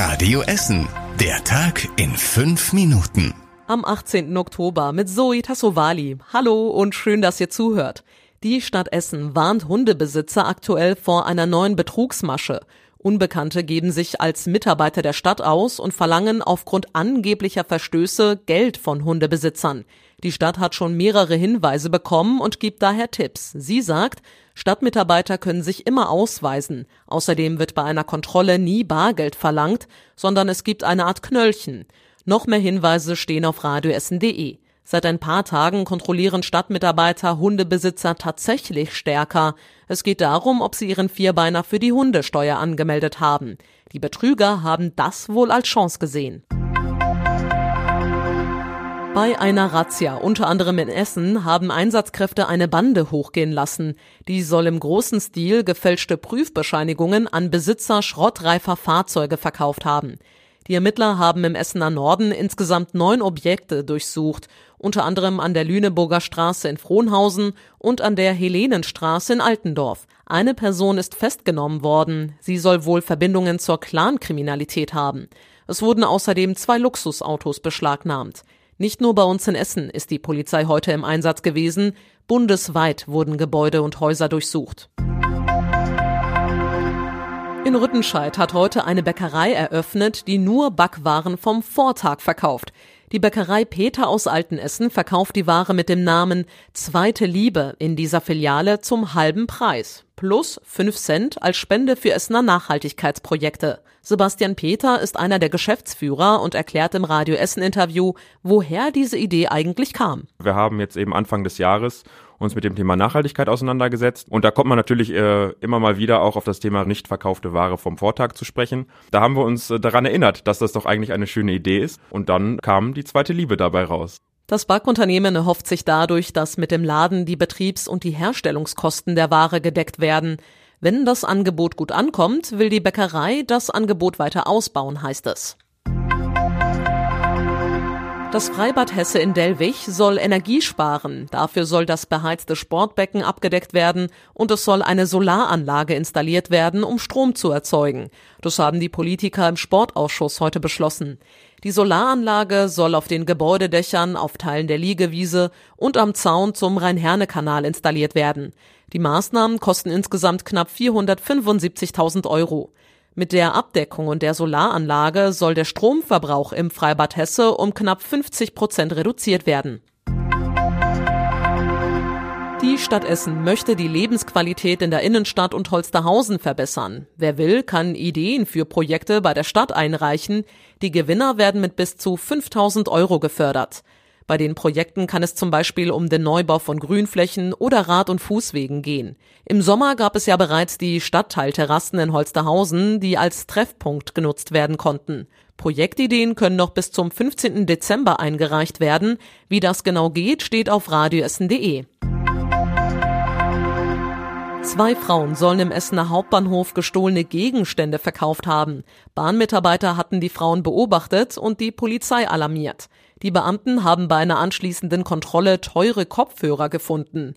Radio Essen. Der Tag in fünf Minuten. Am 18. Oktober mit Zoe Tassovali. Hallo und schön, dass ihr zuhört. Die Stadt Essen warnt Hundebesitzer aktuell vor einer neuen Betrugsmasche. Unbekannte geben sich als Mitarbeiter der Stadt aus und verlangen aufgrund angeblicher Verstöße Geld von Hundebesitzern. Die Stadt hat schon mehrere Hinweise bekommen und gibt daher Tipps. Sie sagt, Stadtmitarbeiter können sich immer ausweisen. Außerdem wird bei einer Kontrolle nie Bargeld verlangt, sondern es gibt eine Art Knöllchen. Noch mehr Hinweise stehen auf radioessen.de. Seit ein paar Tagen kontrollieren Stadtmitarbeiter Hundebesitzer tatsächlich stärker. Es geht darum, ob sie ihren Vierbeiner für die Hundesteuer angemeldet haben. Die Betrüger haben das wohl als Chance gesehen. Bei einer Razzia, unter anderem in Essen, haben Einsatzkräfte eine Bande hochgehen lassen. Die soll im großen Stil gefälschte Prüfbescheinigungen an Besitzer schrottreifer Fahrzeuge verkauft haben. Die Ermittler haben im Essener Norden insgesamt neun Objekte durchsucht, unter anderem an der Lüneburger Straße in Frohnhausen und an der Helenenstraße in Altendorf. Eine Person ist festgenommen worden. Sie soll wohl Verbindungen zur Clankriminalität haben. Es wurden außerdem zwei Luxusautos beschlagnahmt. Nicht nur bei uns in Essen ist die Polizei heute im Einsatz gewesen, bundesweit wurden Gebäude und Häuser durchsucht. In Rüttenscheid hat heute eine Bäckerei eröffnet, die nur Backwaren vom Vortag verkauft. Die Bäckerei Peter aus Altenessen verkauft die Ware mit dem Namen Zweite Liebe in dieser Filiale zum halben Preis. Plus 5 Cent als Spende für Essener Nachhaltigkeitsprojekte. Sebastian Peter ist einer der Geschäftsführer und erklärt im Radio Essen Interview, woher diese Idee eigentlich kam. Wir haben jetzt eben Anfang des Jahres uns mit dem Thema Nachhaltigkeit auseinandergesetzt. Und da kommt man natürlich äh, immer mal wieder auch auf das Thema nicht verkaufte Ware vom Vortag zu sprechen. Da haben wir uns äh, daran erinnert, dass das doch eigentlich eine schöne Idee ist. Und dann kam die zweite Liebe dabei raus. Das Backunternehmen erhofft sich dadurch, dass mit dem Laden die Betriebs- und die Herstellungskosten der Ware gedeckt werden. Wenn das Angebot gut ankommt, will die Bäckerei das Angebot weiter ausbauen, heißt es. Das Freibad Hesse in Delwig soll Energie sparen. Dafür soll das beheizte Sportbecken abgedeckt werden und es soll eine Solaranlage installiert werden, um Strom zu erzeugen. Das haben die Politiker im Sportausschuss heute beschlossen. Die Solaranlage soll auf den Gebäudedächern, auf Teilen der Liegewiese und am Zaun zum Rhein-Herne-Kanal installiert werden. Die Maßnahmen kosten insgesamt knapp 475.000 Euro. Mit der Abdeckung und der Solaranlage soll der Stromverbrauch im Freibad Hesse um knapp 50 Prozent reduziert werden. Die Stadt Essen möchte die Lebensqualität in der Innenstadt und Holsterhausen verbessern. Wer will, kann Ideen für Projekte bei der Stadt einreichen. Die Gewinner werden mit bis zu 5000 Euro gefördert. Bei den Projekten kann es zum Beispiel um den Neubau von Grünflächen oder Rad- und Fußwegen gehen. Im Sommer gab es ja bereits die Stadtteilterrassen in Holsterhausen, die als Treffpunkt genutzt werden konnten. Projektideen können noch bis zum 15. Dezember eingereicht werden. Wie das genau geht, steht auf radioessen.de. Zwei Frauen sollen im Essener Hauptbahnhof gestohlene Gegenstände verkauft haben. Bahnmitarbeiter hatten die Frauen beobachtet und die Polizei alarmiert. Die Beamten haben bei einer anschließenden Kontrolle teure Kopfhörer gefunden.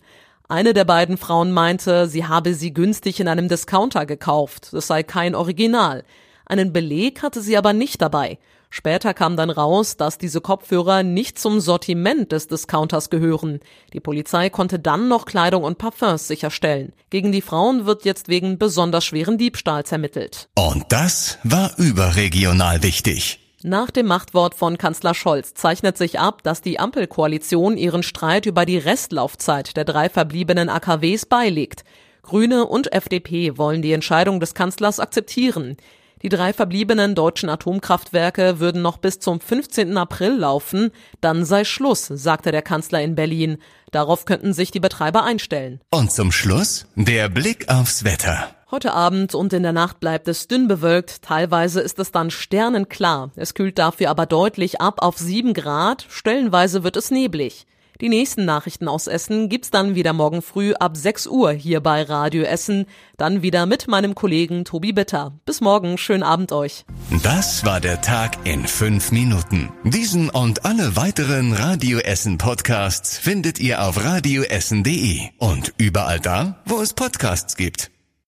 Eine der beiden Frauen meinte, sie habe sie günstig in einem Discounter gekauft, es sei kein Original. Einen Beleg hatte sie aber nicht dabei. Später kam dann raus, dass diese Kopfhörer nicht zum Sortiment des Discounters gehören. Die Polizei konnte dann noch Kleidung und Parfums sicherstellen. Gegen die Frauen wird jetzt wegen besonders schweren Diebstahls ermittelt. Und das war überregional wichtig. Nach dem Machtwort von Kanzler Scholz zeichnet sich ab, dass die Ampelkoalition ihren Streit über die Restlaufzeit der drei verbliebenen AKWs beilegt. Grüne und FDP wollen die Entscheidung des Kanzlers akzeptieren. Die drei verbliebenen deutschen Atomkraftwerke würden noch bis zum 15. April laufen, dann sei Schluss, sagte der Kanzler in Berlin. Darauf könnten sich die Betreiber einstellen. Und zum Schluss der Blick aufs Wetter. Heute Abend und in der Nacht bleibt es dünn bewölkt, teilweise ist es dann sternenklar. Es kühlt dafür aber deutlich ab auf 7 Grad, stellenweise wird es neblig. Die nächsten Nachrichten aus Essen gibt's dann wieder morgen früh ab 6 Uhr hier bei Radio Essen. Dann wieder mit meinem Kollegen Tobi Bitter. Bis morgen, schönen Abend euch. Das war der Tag in fünf Minuten. Diesen und alle weiteren Radio Essen Podcasts findet ihr auf radioessen.de und überall da, wo es Podcasts gibt.